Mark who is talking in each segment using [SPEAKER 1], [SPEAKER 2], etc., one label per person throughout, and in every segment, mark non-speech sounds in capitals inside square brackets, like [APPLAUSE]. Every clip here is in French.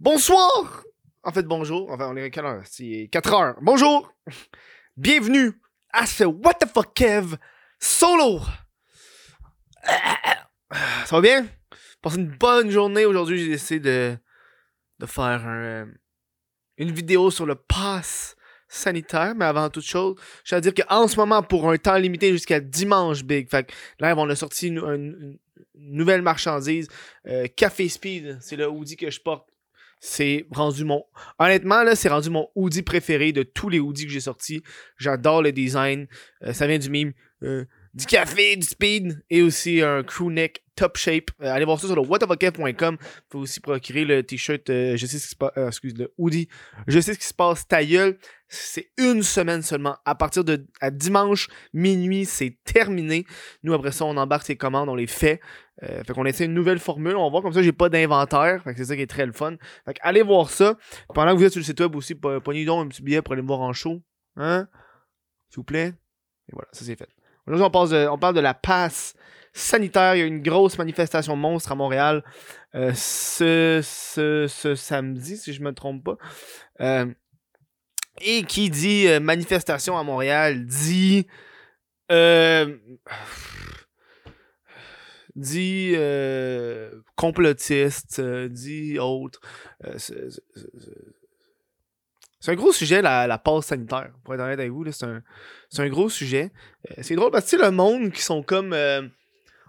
[SPEAKER 1] Bonsoir! En fait, bonjour. Enfin, on est à quelle heure? C'est 4 heures. Bonjour! Bienvenue à ce What the fuck Kev solo! Ça va bien? Passez une bonne journée. Aujourd'hui, j'ai décidé de, de faire un, euh, une vidéo sur le pass sanitaire, mais avant toute chose, je veux dire qu'en ce moment, pour un temps limité jusqu'à dimanche, Big, fait que là, on a sorti une nouvelle marchandise, euh, Café Speed, c'est le hoodie que je porte. C'est rendu mon. Honnêtement, là, c'est rendu mon hoodie préféré de tous les hoodies que j'ai sortis. J'adore le design. Euh, ça vient du meme. euh, du café, du speed et aussi un crew neck top shape. Euh, allez voir ça sur le whatofacaf.com. Vous pouvez aussi procurer le t-shirt. euh, je sais ce qui se passe. euh, excuse, le hoodie. Je sais ce qui se passe. Ta. C'est une semaine seulement. À partir de à dimanche, minuit, c'est terminé. Nous, après ça, on embarque ces commandes, on les fait. Euh, fait qu'on essaie une nouvelle formule. On va voir comme ça, j'ai pas d'inventaire. Fait que c'est ça qui est très le fun. Fait que allez voir ça. Pendant que vous êtes sur le site web aussi, pognez donc un petit billet pour aller me voir en show. Hein? S'il vous plaît. Et voilà, ça c'est fait. Aujourd'hui, on, parle de la passe sanitaire. Il y a une grosse manifestation monstre à Montréal euh, ce, samedi, si je me trompe pas. Euh, et qui dit manifestation à Montréal dit. euh, dit euh, complotiste, euh, dit autre. Euh, c'est- un gros sujet, la, la passe sanitaire, pour être honnête avec vous. C'est un, un gros sujet. C'est drôle parce que le monde qui sont comme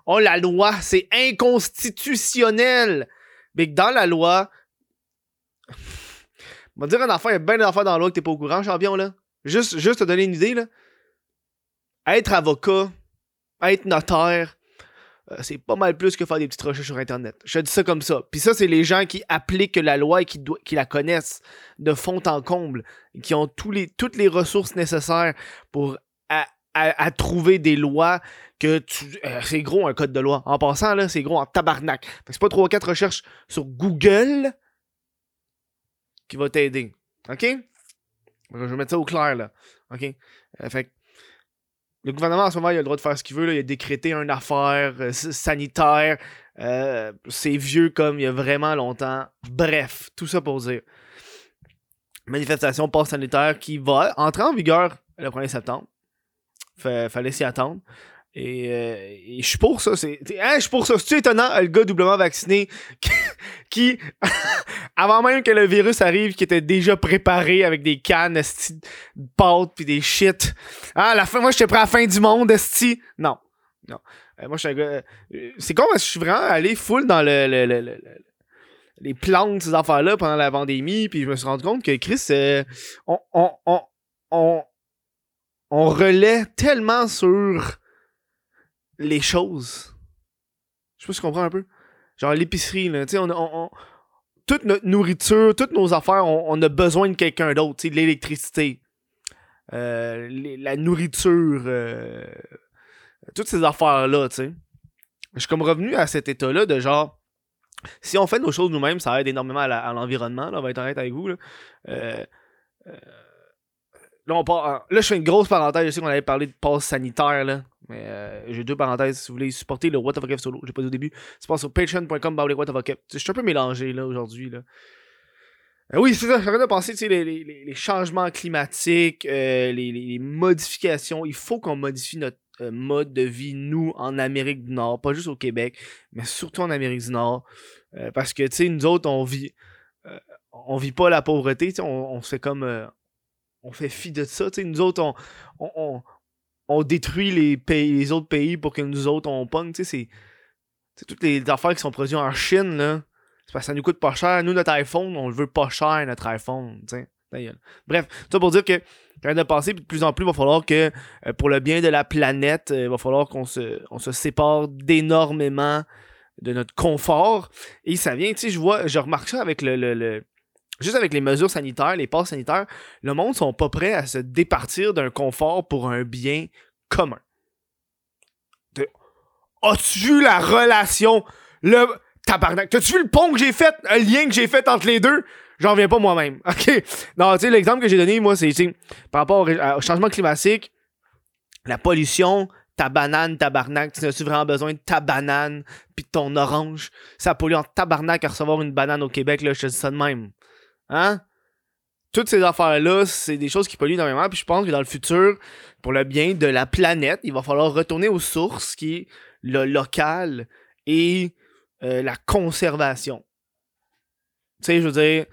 [SPEAKER 1] Oh, la loi, c'est inconstitutionnel! Mais que dans la loi. [LAUGHS] On va dire un affaire, il y a bien d'affaires dans la loi que t'es pas au courant, champion, là. Juste, juste te donner une idée, là. Être avocat, être notaire, c'est pas mal plus que faire des petites recherches sur Internet. Je dis ça comme ça. Puis ça, c'est les gens qui appliquent la loi et qui, la connaissent de fond en comble, qui ont toutes les ressources nécessaires pour trouver des lois que tu... euh, c'est gros un code de loi. En passant, là, c'est gros en tabarnak. Fait que c'est pas 3 ou 4 recherches sur Google qui va t'aider. OK? Je vais mettre ça au clair, là. OK? Euh, fait le gouvernement, en ce moment, il a le droit de faire ce qu'il veut. Il a décrété une affaire euh, sanitaire. Euh, c'est vieux comme il y a vraiment longtemps. Bref, tout ça pour dire. Manifestation passe sanitaire qui va entrer en vigueur le 1er septembre. Fa- fallait s'y attendre. Et, euh, et je suis pour ça. C'est, hein, je suis pour ça. C'est étonnant, le gars doublement vacciné [LAUGHS] qui, qui, [LAUGHS] avant même que le virus arrive, qui était déjà préparé avec des cannes, esti, de pâtes puis des shit. Ah, la fin, moi, j'étais prêt à la fin du monde, esti. Non. Non. Euh, moi, je suis un gars. euh, c'est con parce que je suis vraiment allé full dans le, le- le- le- le- les plans de ces affaires-là pendant la pandémie, puis je me suis rendu compte que Chris, euh, on, on, on, on, on relaie tellement sur les choses. Je sais pas si tu comprends un peu. Genre l'épicerie, là, tu sais, on, on, toute notre nourriture, toutes nos affaires, on, a besoin de quelqu'un d'autre, tu sais, l'électricité, euh, la nourriture, euh, toutes ces affaires-là, tu sais. Je suis comme revenu à cet état-là de genre, si on fait nos choses nous-mêmes, ça aide énormément à l'environnement, là, on va être honnête avec vous, là. Euh, là, on là, je fais une grosse parenthèse, je sais qu'on avait parlé de passe sanitaire, là. Mais euh, j'ai deux parenthèses. Si vous voulez supporter le What the fuck solo, j'ai pas dit au début. C'est pas sur patreon.com. Je suis un peu mélangé là aujourd'hui. Là. Euh, oui, c'est ça. J'arrête de penser, les, changements climatiques, euh, les, modifications. Il faut qu'on modifie notre mode de vie, nous, en Amérique du Nord. Pas juste au Québec, mais surtout en Amérique du Nord. Parce que, tu sais, nous autres, on vit. on vit pas la pauvreté, on, on fait comme. on fait fi de ça, tu sais. Nous autres, on, on, détruit les, pays, les autres pays pour que nous autres, on pogne, tu sais. C'est. toutes les affaires qui sont produites en Chine, là. C'est parce que ça nous coûte pas cher. Nous, notre iPhone, on le veut pas cher, notre iPhone, tu. Bref, ça pour dire que quand de penser, puis de plus en plus, il va falloir que euh, pour le bien de la planète, euh, il va falloir qu'on se, on se sépare d'énormément de notre confort. Et ça vient, tu sais, je vois, je remarque ça avec le, le- le- Juste avec les mesures sanitaires, les passes sanitaires, le monde sont pas prêts à se départir d'un confort pour un bien commun. As-tu vu la relation? Le. Tabarnak. T'as-tu vu le pont que j'ai fait? Le lien que j'ai fait entre les deux? J'en reviens pas moi-même. [LAUGHS] OK? Non, tu sais, l'exemple que j'ai donné, moi, c'est par rapport au, ré- au changement climatique, la pollution, ta banane, tabarnak, tu as-tu vraiment besoin de ta banane puis de ton orange? Ça pollue en tabarnak à recevoir une banane au Québec, là, je te dis ça de même. Hein? Toutes ces affaires-là, c'est des choses qui polluent énormément, puis je pense que dans le futur, pour le bien de la planète, il va falloir retourner aux sources, qui est le local et euh, la conservation. Tu sais, je veux dire,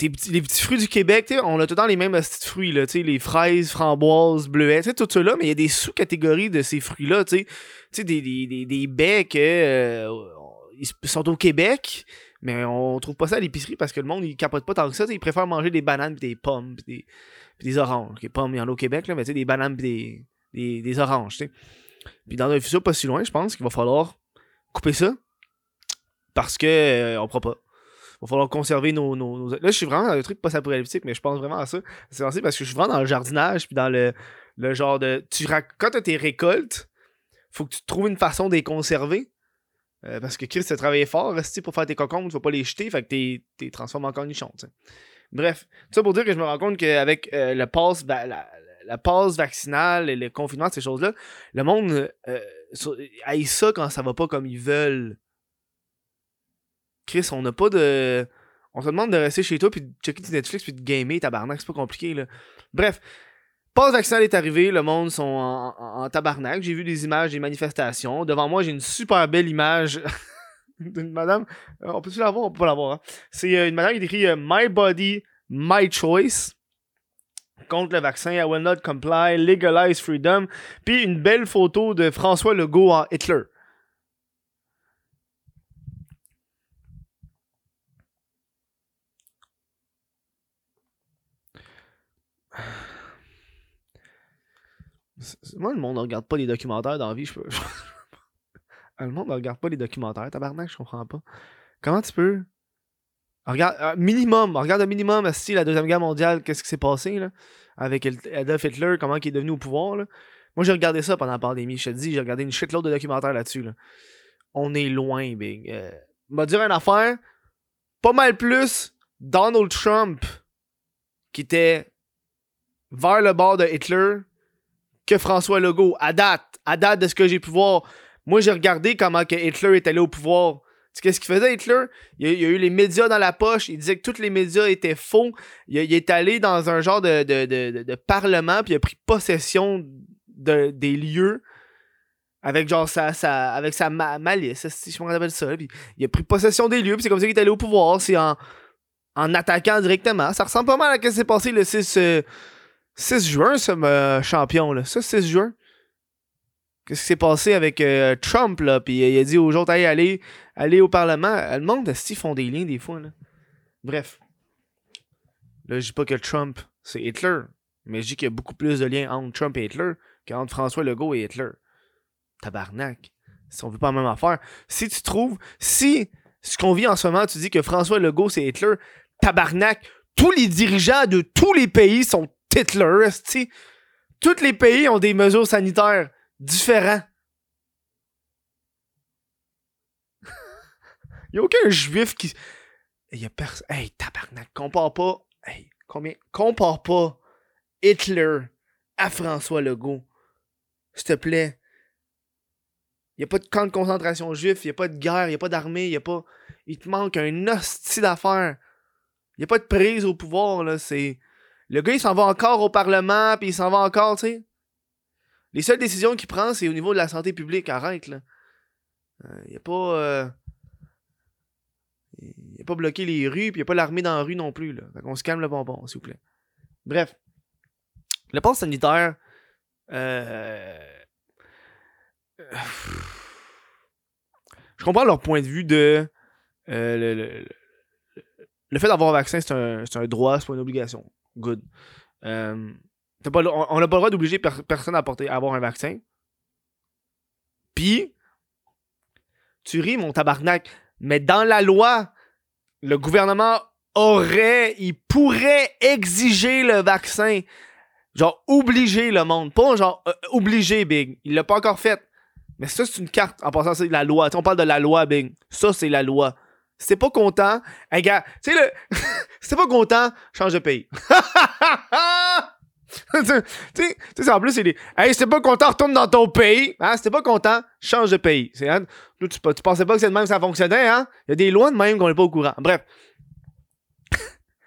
[SPEAKER 1] les petits fruits du Québec, on a tout le temps les mêmes petits fruits, là, les fraises, framboises, bleuets, tout là, mais il y a des sous-catégories de ces fruits-là, tu sais, des, des, des, des becs, euh, ils sont au Québec, mais on trouve pas ça à l'épicerie parce que le monde, il capote pas tant que ça, ils préfèrent manger des bananes pis des pommes pis des, des oranges. Les pommes, il y en a au Québec, là, mais tu sais, des bananes pis des, des, des oranges, tu sais. Puis dans un futur pas si loin, je pense qu'il va falloir couper ça parce que euh, on pourra pas va falloir conserver nos, Là, je suis vraiment dans le truc post-apocalyptique, mais je pense vraiment à ça. C'est parce que je suis vraiment dans le jardinage, puis dans le, le genre de. Tu Quand tu as tes récoltes, faut que tu trouves une façon de les conserver. Euh, parce que Chris a travaillé fort pour faire tes cocombes, tu vas pas les jeter, fait que tu les transformes en cornichons. T'sais. Bref, tout ça pour dire que je me rends compte qu'avec euh, la, la passe vaccinale et le confinement, ces choses-là, le monde euh, haït ça quand ça va pas comme ils veulent. Chris, on n'a pas de. On te demande de rester chez toi puis de checker tes Netflix puis de gamer, tabarnak, c'est pas compliqué là. Bref, passe vaccinale est arrivé, le monde sont en, tabarnak. J'ai vu des images des manifestations. Devant moi, j'ai une super belle image [LAUGHS] d'une madame. Euh, on peut-tu la voir? On peut pas la voir. Hein? C'est euh, une madame qui écrit euh, My Body, My Choice contre le vaccin, I will not comply, legalize freedom, puis une belle photo de François Legault en Hitler. Moi, le monde ne regarde pas les documentaires dans la vie. Je peux... [LAUGHS] le monde ne regarde pas les documentaires. Tabarnak, je comprends pas. Comment tu peux. Regarde, euh, minimum, regarde un minimum, si la Deuxième Guerre mondiale, qu'est-ce qui s'est passé là, avec Adolf Hitler, comment il est devenu au pouvoir. Là. Moi, j'ai regardé ça pendant la pandémie. Je te dis, j'ai regardé une shitload de documentaires là-dessus. Là. On est loin, Big. Euh, m'a dire une affaire, pas mal plus Donald Trump, qui était vers le bord de Hitler, que François Legault. À date, à date de ce que j'ai pu voir, moi j'ai regardé comment que Hitler est allé au pouvoir. Qu'est-ce qu'il faisait Hitler? Il y, a, eu les médias dans la poche, il disait que tous les médias étaient faux. Il, est allé dans un genre de, de, parlement, puis il a pris possession de, des lieux avec genre sa, sa avec sa malice, si je m'en ça. il a pris possession des lieux, puis c'est comme ça qu'il est allé au pouvoir. C'est en, en attaquant directement. Ça ressemble pas mal à ce qui s'est passé le 6, 6 juin, ce champion, là. Ça, 6 juin. Qu'est-ce qui s'est passé avec euh, Trump, là? Puis il a dit aux autres, allez, allez au Parlement. Le monde, ils font des liens des fois, là? Bref. Là, je dis pas que Trump, c'est Hitler. Mais je dis qu'il y a beaucoup plus de liens entre Trump et Hitler qu'entre François Legault et Hitler. Tabarnak. Si on veut pas la même affaire. Si tu trouves, si ce qu'on vit en ce moment, tu dis que François Legault c'est Hitler, tabarnak, tous les dirigeants de tous les pays sont Hitler, tu Tous les pays ont des mesures sanitaires différentes. Il [LAUGHS] a aucun juif qui. Il y a personne. Hey, tabarnak, compare pas. Hey, combien. Compare pas Hitler à François Legault. S'il te plaît. Il n'y a pas de camp de concentration juif, il n'y a pas de guerre, il n'y a pas d'armée, il y a pas. Il te manque un hostie d'affaires. Il n'y a pas de prise au pouvoir, là. C'est. Le gars, il s'en va encore au Parlement, puis il s'en va encore, tu sais. Les seules décisions qu'il prend, c'est au niveau de la santé publique. Arrête, là. Euh, il n'y a pas. Euh... Il a pas bloqué les rues, puis il n'y a pas l'armée dans la rue non plus, là. Fait qu'on se calme le bonbon, s'il vous plaît. Bref. Le passe sanitaire. Euh... Je comprends leur point de vue de. Euh, le, fait d'avoir un vaccin, c'est un, un droit, c'est pas une obligation good. Euh, on n'a pas le droit d'obliger personne à, porter, à avoir un vaccin. Puis, tu ris, mon tabarnak, mais dans la loi, le gouvernement aurait, il pourrait exiger le vaccin. Genre, obliger le monde. Pas genre, euh, obliger, Big. Il l'a pas encore fait. Mais ça, c'est une carte. En passant, c'est la loi. on parle de la loi, Big. Ça, c'est la loi. Si pas content, hey gars, tu sais le. [LAUGHS] si pas content, change de pays. [LAUGHS] tu sais, en plus, c'est des. Hey, si t'es pas content, retourne dans ton pays. Hein? Si pas content, change de pays. C'est, hein? tu, tu, pensais pas que c'est de même que ça fonctionnait, hein? Il y a des lois de même qu'on est pas au courant. Bref.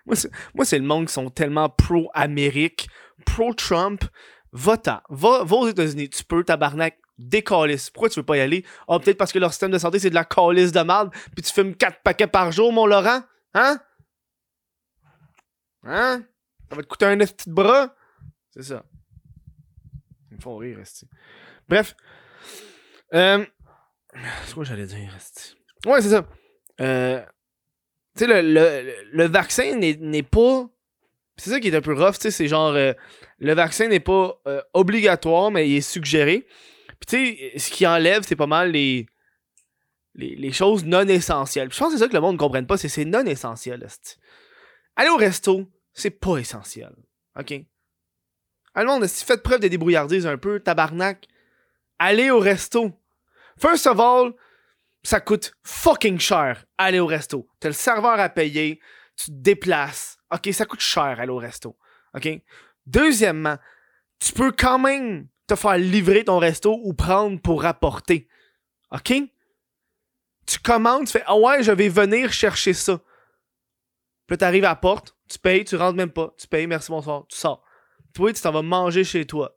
[SPEAKER 1] [LAUGHS] moi, c'est, le monde qui sont tellement pro-Amérique, pro-Trump. Va-t'en. Va, va aux États-Unis. Tu peux, tabarnak, décalisse. Pourquoi tu veux pas y aller? Ah, peut-être parce que leur système de santé, c'est de la calice de merde, puis tu fumes 4 paquets par jour, mon Laurent? Hein? Hein? Ça va te coûter un petit bras? C'est ça. Ils me font rire, resti. Bref. Euh, c'est quoi j'allais dire, resti? Ouais, c'est ça. Euh, tu sais, le, le, le, vaccin n'est pas. C'est ça qui est un peu rough, tu sais, c'est genre. Euh, le vaccin n'est pas obligatoire, mais il est suggéré. Puis tu sais, ce qui enlève, c'est pas mal les, les, choses non essentielles. je pense que c'est ça que le monde ne comprenne pas, c'est c'est non essentiel. Aller au resto, c'est pas essentiel. OK? Allez, monde, si faites preuve de débrouillardise un peu, tabarnak, allez au resto. First of all, ça coûte fucking cher aller au resto. T'as le serveur à payer, tu te déplaces. OK, ça coûte cher aller au resto. OK? Deuxièmement, tu peux quand même te faire livrer ton resto ou prendre pour rapporter. OK? Tu commandes, tu fais Ah ouais, je vais venir chercher ça. Puis tu arrives à la porte, tu payes, tu rentres même pas. Tu payes, merci, bonsoir, tu sors. Toi, tu t'en vas manger chez toi.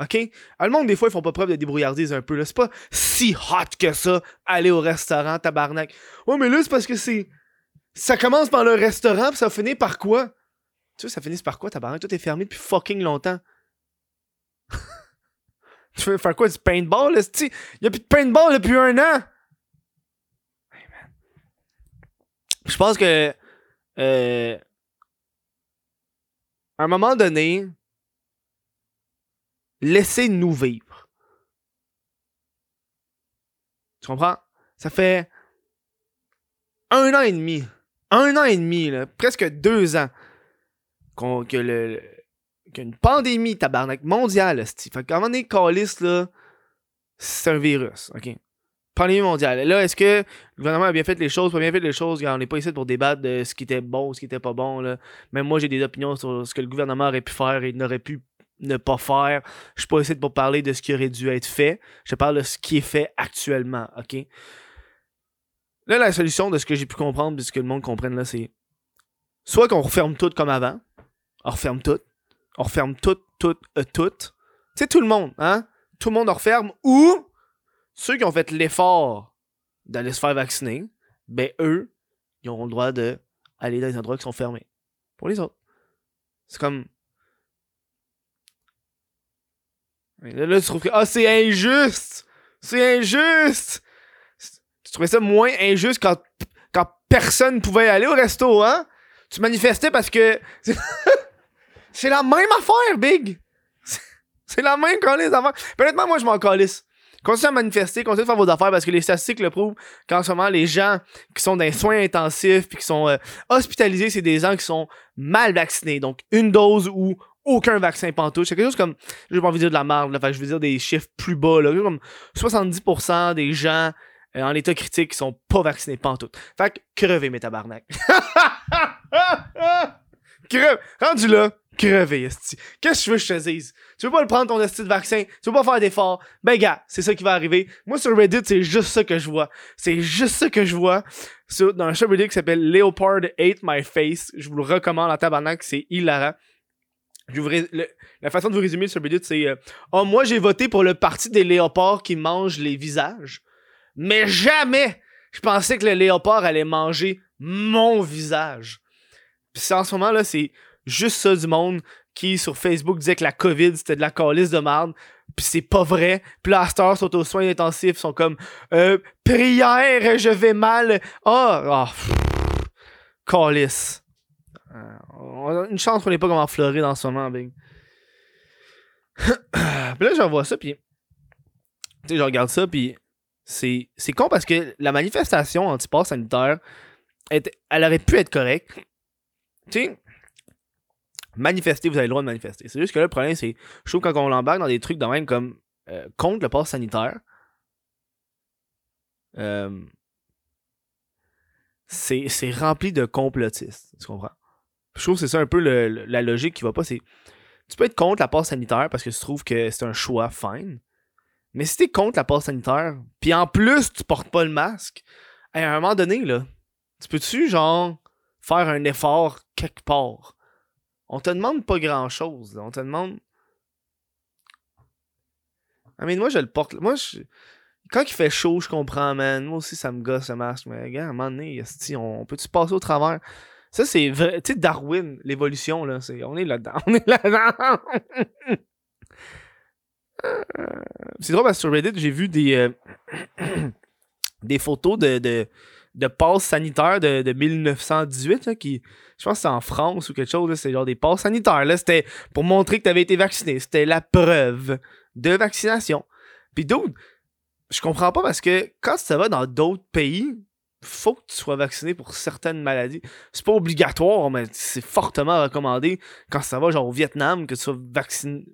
[SPEAKER 1] OK? Ah, le monde, des fois, ils font pas preuve de débrouillardise un peu. C'est pas si hot que ça, aller au restaurant, tabarnak. Ouais, mais là, c'est parce que c'est. Ça commence par le restaurant, puis ça finit par quoi? Tu sais, ça finit par quoi, tabarnak? Tout est fermé depuis fucking longtemps. [LAUGHS] tu veux faire quoi? Du paintball, là? Il y a plus de paintball depuis un an! Je pense que. Euh, à un moment donné, laissez-nous vivre. Tu comprends? Ça fait un an et demi, un an et demi, presque deux ans, que le, qu'une pandémie tabarnak mondiale, fait qu'à un moment donné, là, c'est un virus, ok? Pandémie mondiale. Là, est-ce que le gouvernement a bien fait les choses, pas bien fait les choses? On n'est pas ici pour débattre de ce qui était bon, ce qui était pas bon. Là. Même moi, j'ai des opinions sur ce que le gouvernement aurait pu faire et n'aurait pu ne pas faire. Je suis pas ici pour parler de ce qui aurait dû être fait. Je parle de ce qui est fait actuellement, OK? Là, la solution de ce que j'ai pu comprendre, de ce que le monde comprenne, là, c'est soit qu'on referme tout comme avant. On referme tout. On referme tout, tout, euh, tout. Tu tout le monde, hein? Tout le monde referme. Ou ceux qui ont fait l'effort d'aller se faire vacciner, ben eux, ils auront le droit de aller dans les endroits qui sont fermés. Pour les autres. C'est comme. Là, là, tu trouves que. Ah, c'est injuste! C'est injuste! Tu trouvais ça moins injuste quand, quand personne pouvait aller au resto, hein? Tu manifestais parce que. [LAUGHS] c'est la même affaire, Big! [LAUGHS] C'est la même les affaires. Honnêtement, moi, je m'en calisse. Continuez à manifester, continuez à faire vos affaires parce que les statistiques le prouvent qu'en ce moment, les gens qui sont dans les soins intensifs puis qui sont euh, hospitalisés, c'est des gens qui sont mal vaccinés. Donc, une dose ou aucun vaccin pantoute. C'est quelque chose comme, je vais pas envie de dire de la merde, là, je veux dire des chiffres plus bas, là, comme 70% des gens euh, en état critique qui sont pas vaccinés pantoute. Fait que crevez mes tabarnak. [LAUGHS] Creve. Rendu là, crever, Qu'est-ce que tu veux que je te dise? Tu veux pas le prendre ton esti de vaccin? Tu veux pas faire d'efforts? Ben gars, c'est ça qui va arriver. Moi sur Reddit, c'est juste ça que je vois. C'est juste ça que je vois. dans un Reddit qui s'appelle Leopard Hate My Face. Je vous le recommande en tabarnak, c'est hilarant. La façon de vous résumer le subreddit, c'est euh, Oh, moi j'ai voté pour le parti des léopards qui mangent les visages. Mais jamais je pensais que le léopard allait manger mon visage. Puis en ce moment là, c'est juste ça du monde qui sur Facebook disait que la COVID c'était de la calice de merde. Puis c'est pas vrai. Puis là, à sont aux soins intensifs, sont comme euh, Prière, je vais mal. Ah, oh. Euh, une chance qu'on n'est pas comme en Floride en ce moment, Big. [COUGHS] puis là, je revois ça, puis. Tu sais, je regarde ça, puis. C'est, c'est con parce que la manifestation anti-pass sanitaire, elle aurait pu être correcte. Tu sais, manifester, vous avez le droit de manifester. C'est juste que là, le problème, c'est, je trouve quand on l'embarque dans des trucs de même comme euh, contre le pass sanitaire, euh, c'est, rempli de complotistes. Tu comprends? Je trouve que c'est ça un peu la logique qui va pas. C'est, tu peux être contre la passe sanitaire parce que tu trouves que c'est un choix fine. Mais si t'es contre la passe sanitaire, puis en plus tu portes pas le masque, à un moment donné, là, tu peux-tu, genre, faire un effort quelque part? On te demande pas grand-chose. On te demande... Ah, mais moi, je le porte. Moi, je... quand il fait chaud, je comprends, man. Moi aussi, ça me gosse le masque. Mais, gars, à un moment donné, on peut-tu passer au travers? Ça, c'est vrai. Tu sais, Darwin, l'évolution, là. On est là-dedans. [LAUGHS] On est là-dedans. c'est drôle parce que sur Reddit, j'ai vu des, euh, [CLEARS THROAT] des photos de, de, de passes sanitaires de, de 1918 qui, je pense que c'est en France ou quelque chose, c'est genre des passes sanitaires. C'était pour montrer que tu avais été vacciné. C'était la preuve de vaccination. Puis d'autres, je comprends pas parce que quand ça va dans d'autres pays, faut que tu sois vacciné pour certaines maladies. C'est pas obligatoire, mais c'est fortement recommandé quand ça va genre au Vietnam que tu sois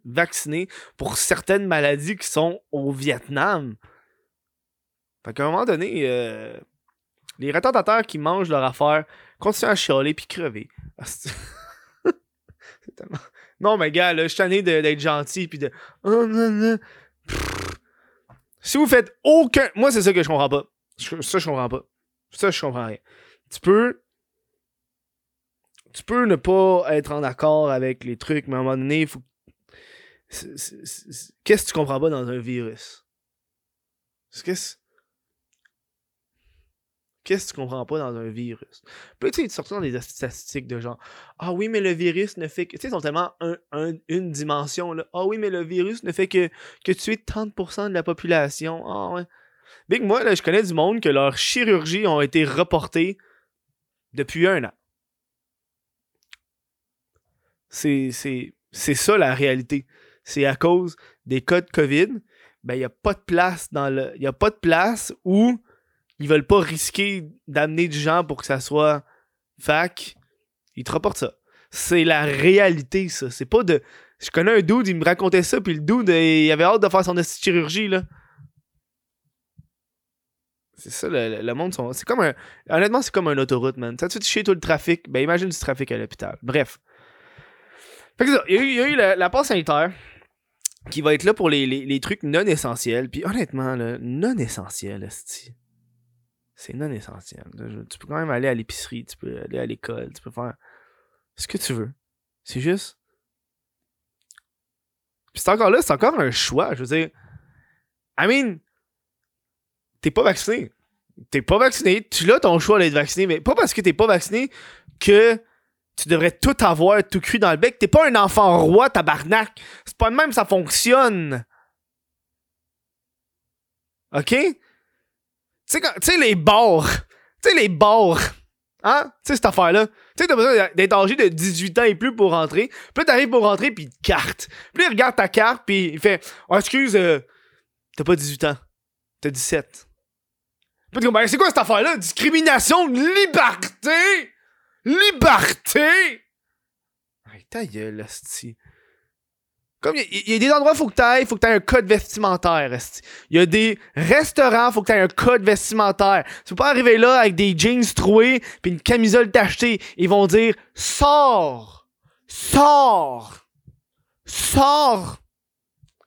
[SPEAKER 1] vacciné, pour certaines maladies qui sont au Vietnam. Fait qu'à un moment donné, euh, les retardateurs qui mangent leur affaire continuent à chialer puis crever. [LAUGHS] tellement... Non, mais gars, là, je suis tanné d'être gentil puis de. Oh, si vous faites aucun. Moi, c'est ça que je comprends pas. Ça, je comprends pas. Ça, je comprends rien. Tu peux. Tu peux ne pas être en accord avec les trucs, mais à un moment donné, il faut. Qu'est-ce que tu comprends pas dans un virus? Qu'est-ce Qu'est-ce que tu comprends pas dans un virus? Puis tu sais, sortir dans des statistiques de genre Ah oui, mais le virus ne fait que. Tu sais, ils ont tellement une dimension là. Ah oui, mais le virus ne fait que, que tuer 30% de la population. Ah ouais. Big, moi, je connais du monde que leurs chirurgies ont été reportées depuis un an. C'est ça la réalité. C'est à cause des cas de COVID, ben, il n'y a pas de place dans le. Il a pas de place où ils veulent pas risquer d'amener du gens pour que ça soit fac. Ils te reportent ça. C'est la réalité, ça. C'est pas de. Je connais un dude, il me racontait ça, puis le dude, il avait hâte de faire son chirurgie, là. C'est ça, le, monde, c'est comme un. Honnêtement, c'est comme un autoroute, man. Ça te fait chier tout le trafic. Ben, imagine du trafic à l'hôpital. Bref. Fait que ça, il y a eu, la, passe sanitaire qui va être là pour les, trucs non essentiels. Puis honnêtement, là, non essentiel, c'est non essentiel. Tu peux quand même aller à l'épicerie, tu peux aller à l'école, tu peux faire ce que tu veux. C'est juste. Puis c'est encore là, c'est encore un choix. Je veux dire, I mean, t'es pas vacciné. T'es pas vacciné, tu l'as ton choix d'être vacciné, mais pas parce que t'es pas vacciné que tu devrais tout avoir tout cru dans le bec. T'es pas un enfant roi, tabarnak. C'est pas de même ça fonctionne. OK? Tu sais, les bars. Tu sais, les bars. Hein? Tu sais, cette affaire-là. Tu sais, t'as besoin d'être âgé de 18 ans et plus pour rentrer. Puis là, t'arrives pour rentrer, puis il carte. Puis il regarde ta carte, puis il fait oh, excuse, euh, t'as pas 18 ans. T'as 17. Puis ben, c'est quoi cette affaire-là? Discrimination, liberté! Liberté! Hey, ta gueule, esti. Comme il y, a des endroits faut que t'ailles, faut que t'aies un code vestimentaire, esti. Il y a des restaurants, faut que t'aies un code vestimentaire. Tu peux pas arriver là avec des jeans troués puis une camisole tachetée. Ils vont dire sors, sors, sors.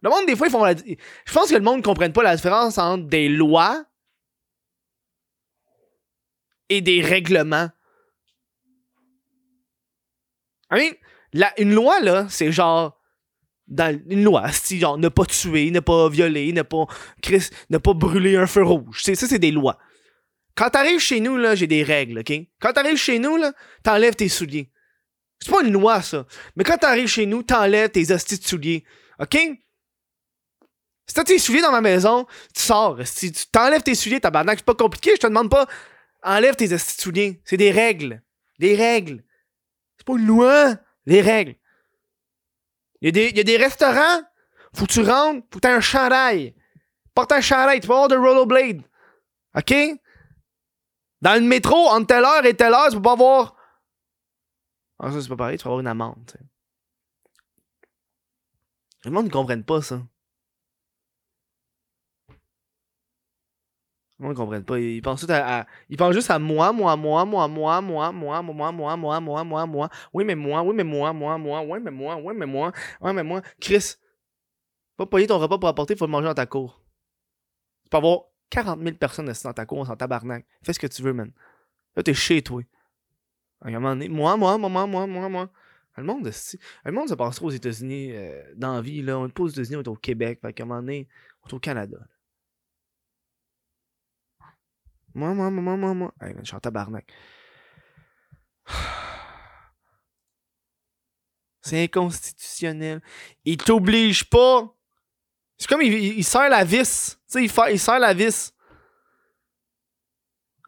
[SPEAKER 1] Le monde des fois ils font la... Je pense que le monde ne comprenne pas la différence entre des lois et des règlements. I mean, la, une loi, là, c'est genre. Dans une loi, c'est genre ne pas tuer, ne pas violer, ne pas, Chris, ne pas brûler un feu rouge. C'est, ça, c'est des lois. Quand t'arrives chez nous, là, j'ai des règles, OK? Quand t'arrives chez nous, là, t'enlèves tes souliers. C'est pas une loi, ça. Mais quand t'arrives chez nous, t'enlèves tes hosties de souliers. OK? Si t'as tes souliers dans ma maison, tu sors. Si tu t'enlèves tes souliers, tabarnak, c'est pas compliqué, je te demande pas Enlève tes souliers. C'est des règles. Des règles. C'est pas une loi. Des règles. Il y, a des, y a des restaurants. Faut que tu rentres. Faut que t'aies un chandail. Porte un chandail. Tu peux avoir de rollerblade. OK? Dans le métro, entre telle heure et telle heure, tu peux pas avoir. Ah, ça, c'est pas pareil. Tu vas avoir une amende. Le monde ne comprenne pas ça. Le monde ne comprenne pas. Ils pensent, tout à, à- ils pensent juste à moi, moi, moi, moi, moi, moi, moi, moi, moi, moi, moi, moi, moi, moi. Oui, mais moi, oui, mais moi, moi, moi, oui, mais moi, oui, mais moi, ouais, mais moi. Chris, pas payer ton repas pour apporter, il faut le manger dans ta cour. Tu peux avoir 40 000 personnes assises dans ta cour, on s'en tabarnak. Fais ce que tu veux, man. Là, t'es chez toi. À un moment donné, moi, moi, moi, moi, moi, moi, moi. Le monde, le monde se passe trop aux États-Unis euh, dans la vie. Là. On n'est pas aux États-Unis, on est au Québec. Fait qu'à un moment donné, on est au Canada. Moi, moi, moi, moi, moi, je suis en tabarnak. [SIGHS] C'est inconstitutionnel. Il t'oblige pas. C'est comme il, il, la vis. Tu sais, il, il la vis.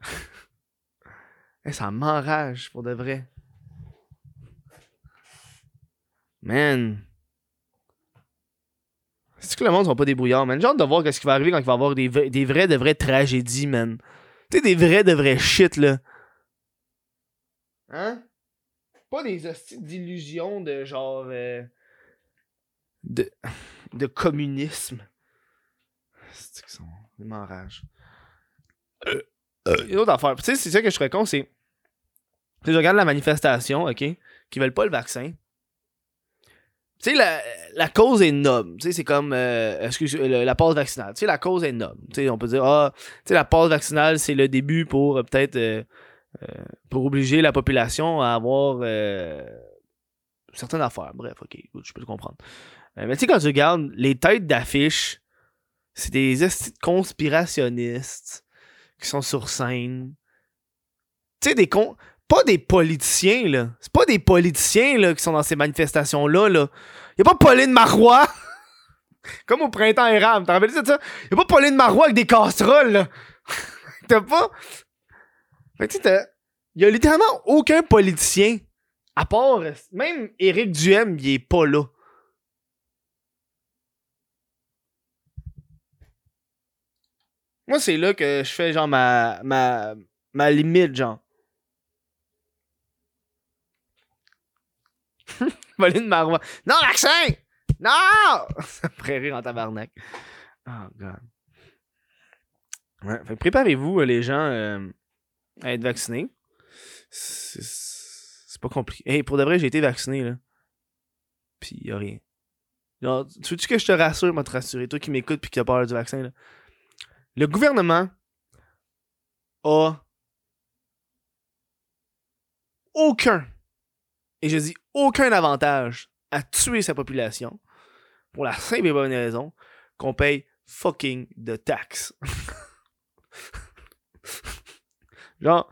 [SPEAKER 1] [LAUGHS] Hey, ça m'enrage pour de vrai. Man. C'est que le monde sont pas débrouillards, man? J'ai hâte de voir ce qui va arriver quand il va y avoir des, des vraies de vraies tragédies, man. Tu sais, des vrais de vrais shit, là. Hein? Pas des hosties d'illusions de genre. euh, de. de communisme. C'est que sont. Ils m'enragent. Une autre affaire. Tu sais, c'est ça que je ferais con, c'est. Je regarde la manifestation, ok? Qui veulent pas le vaccin. Tu sais, la, cause est noble. Tu sais, c'est comme. euh, la passe vaccinale. Tu sais, la cause est noble. Tu sais, on peut dire, ah, tu sais, la passe vaccinale, c'est le début pour euh, peut-être. euh, euh, pour obliger la population à avoir. certaines affaires. Bref, ok, je peux le comprendre. Mais tu sais, quand tu regardes les têtes d'affiche, c'est des conspirationnistes qui sont sur scène. Tu sais, des con... Pas des politiciens, là. C'est pas des politiciens, là, qui sont dans ces manifestations-là, là. Y a pas Pauline Marois. [LAUGHS] Comme au printemps érable. T'en rappelles de ça? Y a pas Pauline Marois avec des casseroles, là. [LAUGHS] T'as pas? Fait que tu t'as- y a littéralement aucun politicien. À part. Même Éric Duhem, il est pas là. Moi, c'est là que je fais genre ma, ma, ma limite, genre. [LAUGHS] Pauline Marois. Non, vaccin! Non! [LAUGHS] Ça me ferait rire en tabarnak. Oh, God. Préparez-vous, euh, les gens, euh, à être vaccinés. C'est pas compliqué. Hey, pour de vrai, j'ai été vacciné, là. Pis y a rien. Tu veux-tu que je te rassure, moi te rassurer, toi qui m'écoutes pis qui as peur du vaccin, là? Le gouvernement a aucun, et je dis aucun avantage à tuer sa population pour la simple et bonne raison qu'on paye fucking de taxes. [LAUGHS] Genre,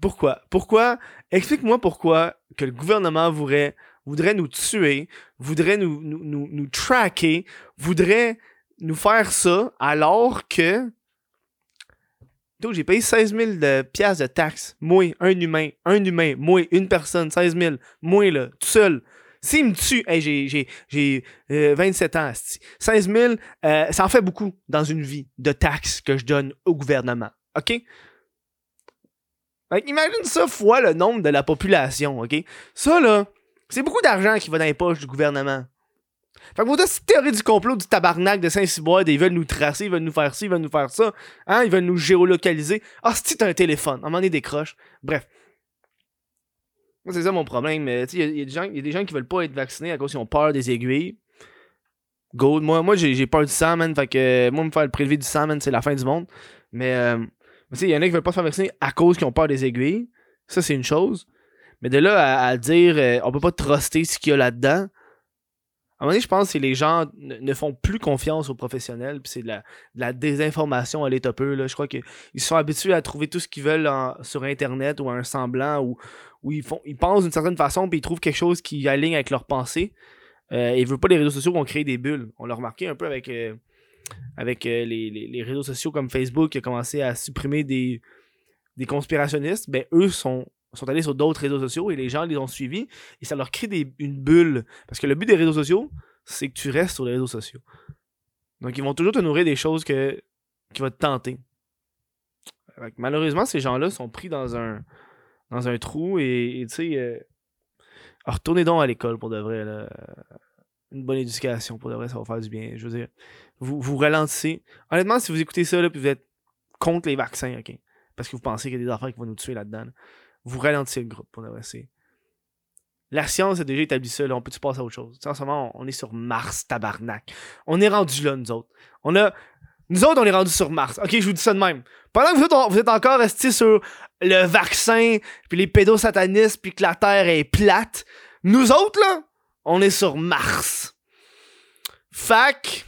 [SPEAKER 1] pourquoi? Pourquoi? Explique-moi pourquoi que le gouvernement voudrait, voudrait nous tuer, voudrait nous, nous, nous, nous traquer, voudrait nous faire ça alors que j'ai payé 16 000 de de taxes. Moi, un humain, un humain, moi, une personne, 16 000. Moi, là, tout seul. S'il me tue, j'ai, j'ai, j'ai euh, 27 ans, asti. 16 000, euh, ça en fait beaucoup dans une vie de taxes que je donne au gouvernement. OK? Imagine ça fois le nombre de la population, OK? Ça, là, c'est beaucoup d'argent qui va dans les poches du gouvernement. Fait que vos cette théorie du complot du tabarnak de Saint-Cyboire, ils veulent nous tracer, ils veulent nous faire ci, ils veulent nous faire ça, hein, ils veulent nous géolocaliser. Ah, si t'as un téléphone, à un moment donné, décroche. Bref. C'est ça mon problème. Il y, y y a des gens qui veulent pas être vaccinés à cause qu'ils ont peur des aiguilles. Go, moi, moi j'ai peur du sang, man. Fait que moi, me faire le prélever du sang, man, c'est la fin du monde. Mais, euh, il y en a qui veulent pas se faire vacciner à cause qu'ils ont peur des aiguilles. Ça, c'est une chose. Mais de là à, à dire, euh, on peut pas truster ce qu'il y a là-dedans. Un moment donné, je pense que les gens ne, ne font plus confiance aux professionnels, puis c'est de la, désinformation à l'état peu. Là. Je crois qu'ils sont habitués à trouver tout ce qu'ils veulent en- sur Internet ou à un semblant, ou ils, pensent d'une certaine façon, puis ils trouvent quelque chose qui aligne avec leurs pensées. Euh, ils veulent pas les réseaux sociaux vont créer des bulles. On l'a remarqué un peu avec, euh, euh, les réseaux sociaux comme Facebook qui a commencé à supprimer des, des conspirationnistes. Ben, eux sont, sont allés sur d'autres réseaux sociaux et les gens les ont suivis et ça leur crée une bulle. Parce que le but des réseaux sociaux, c'est que tu restes sur les réseaux sociaux. Donc, ils vont toujours te nourrir des choses que, qui vont te tenter. Malheureusement, ces gens-là sont pris dans un, dans un trou et, tu sais, euh, retournez donc à l'école pour de vrai. Une bonne éducation pour de vrai, ça va faire du bien. Je veux dire, vous, vous ralentissez. Honnêtement, si vous écoutez ça, là, puis vous êtes contre les vaccins, OK? Parce que vous pensez qu'il y a des affaires qui vont nous tuer là-dedans. là. Vous ralentissez le groupe pour vrai. c'est- La science a déjà établi ça. On peut-tu passer à autre chose? En ce moment, on est sur Mars, tabarnak. On est rendu là, nous autres. On a. Nous autres, on est rendu sur Mars. Ok, je vous dis ça de même. Pendant que vous êtes, vous êtes encore restés sur le vaccin, puis les pédosatanistes, puis que la Terre est plate, nous autres, là, on est sur Mars. Fac.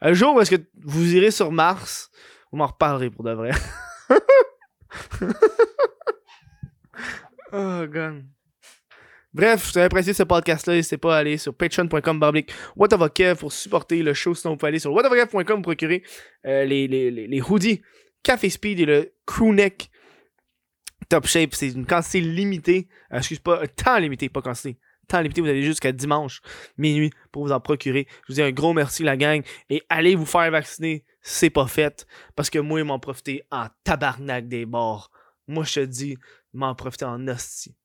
[SPEAKER 1] Un jour où est-ce que vous irez sur Mars, vous m'en reparlerez pour de vrai. [LAUGHS] [LAUGHS] oh, God. Bref, si vous avez apprécié ce podcast-là, n'hésitez pas à aller sur patreon.com barblick whatavokev pour supporter le show. Sinon, vous pouvez aller sur whatavokev.com pour procurer euh, les, les, les, hoodies Café Speed et le crewneck Top Shape. C'est une quantité limitée. Euh, excuse pas, temps limité, pas quantité. Temps limité, vous avez jusqu'à dimanche, minuit, pour vous en procurer. Je vous dis un gros merci, la gang. Et allez vous faire vacciner, c'est pas fait. Parce que moi, ils m'en profité en tabarnak des bords. Moi, je te dis, m'en profiter en hostie.